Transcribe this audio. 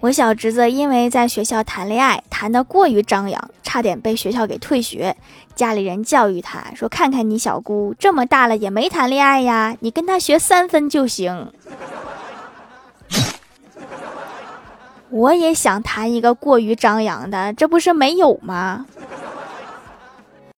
我小侄子因为在学校谈恋爱，谈得过于张扬，差点被学校给退学。家里人教育他说：‘看看你小姑这么大了，也没谈恋爱呀。’你跟她学三分就行。我也想谈一个过于张扬的，这不是没有吗？